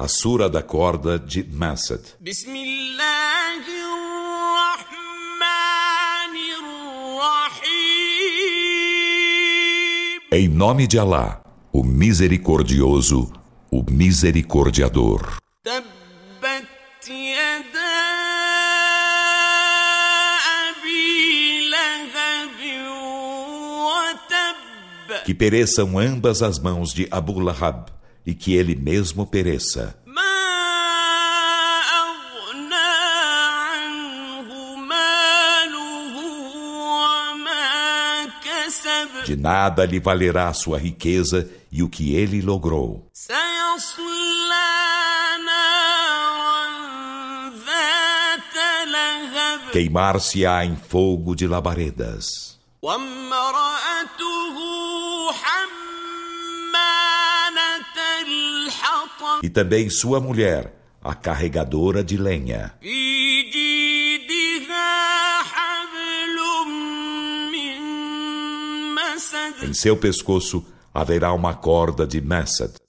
a Sura da Corda de Massad. Em nome de Alá, o Misericordioso, o Misericordiador. Que pereçam ambas as mãos de Abu Lahab e que ele mesmo pereça. ما أغنى عنه ماله وما كسب De nada lhe valerá sua riqueza e o que ele logrou. سيصلى نارا ذات لهب Queimar-se-á em fogo de labaredas. وامرأته حمالة e também sua mulher, a carregadora de lenha. Em seu pescoço haverá uma corda de Massad.